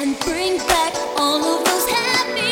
and bring back all of those happy